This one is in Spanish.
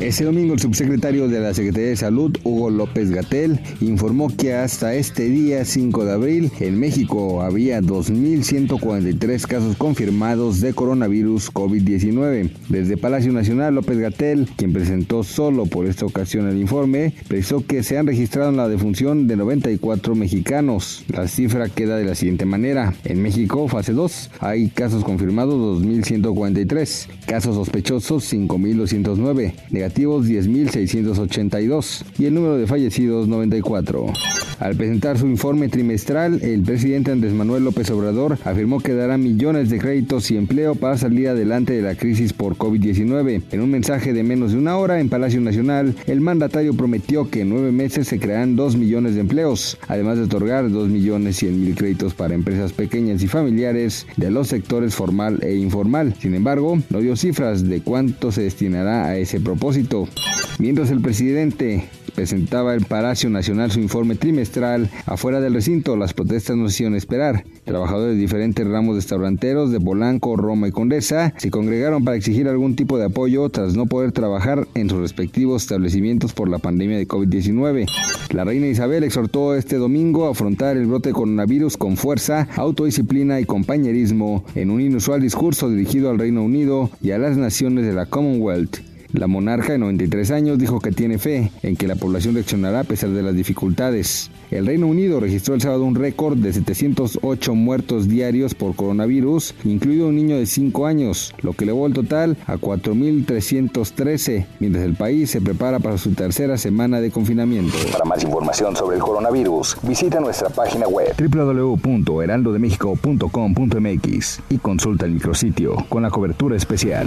Este domingo el subsecretario de la Secretaría de Salud, Hugo López Gatel, informó que hasta este día 5 de abril en México había 2.143 casos confirmados de coronavirus COVID-19. Desde Palacio Nacional, López Gatel, quien presentó solo por esta ocasión el informe, precisó que se han registrado la defunción de 94 mexicanos. La cifra queda de la siguiente manera. En México, fase 2, hay casos confirmados 2.143, casos sospechosos 5.209, negativos 10.682 y el número de fallecidos 94. Al presentar su informe trimestral, el presidente Andrés Manuel López Obrador afirmó que dará millones de créditos y empleo para salir adelante de la crisis por COVID-19. En un mensaje de menos de una hora en Palacio Nacional, el mandatario prometió que en nueve meses se crearán 2 millones de empleos, además de otorgar 2 millones 100 mil créditos para empresas pequeñas y familiares de los sectores formal e informal. Sin embargo, no dio cifras de cuánto se destinará a ese Mientras el presidente presentaba el Palacio Nacional su informe trimestral. Afuera del recinto, las protestas no se hicieron esperar. Trabajadores de diferentes ramos restauranteros de Polanco, Roma y Condesa se congregaron para exigir algún tipo de apoyo tras no poder trabajar en sus respectivos establecimientos por la pandemia de COVID-19. La reina Isabel exhortó este domingo a afrontar el brote coronavirus con fuerza, autodisciplina y compañerismo en un inusual discurso dirigido al Reino Unido y a las naciones de la Commonwealth. La monarca de 93 años dijo que tiene fe en que la población reaccionará a pesar de las dificultades. El Reino Unido registró el sábado un récord de 708 muertos diarios por coronavirus, incluido un niño de 5 años, lo que elevó el total a 4.313, mientras el país se prepara para su tercera semana de confinamiento. Para más información sobre el coronavirus, visita nuestra página web www.heraldodemexico.com.mx y consulta el micrositio con la cobertura especial.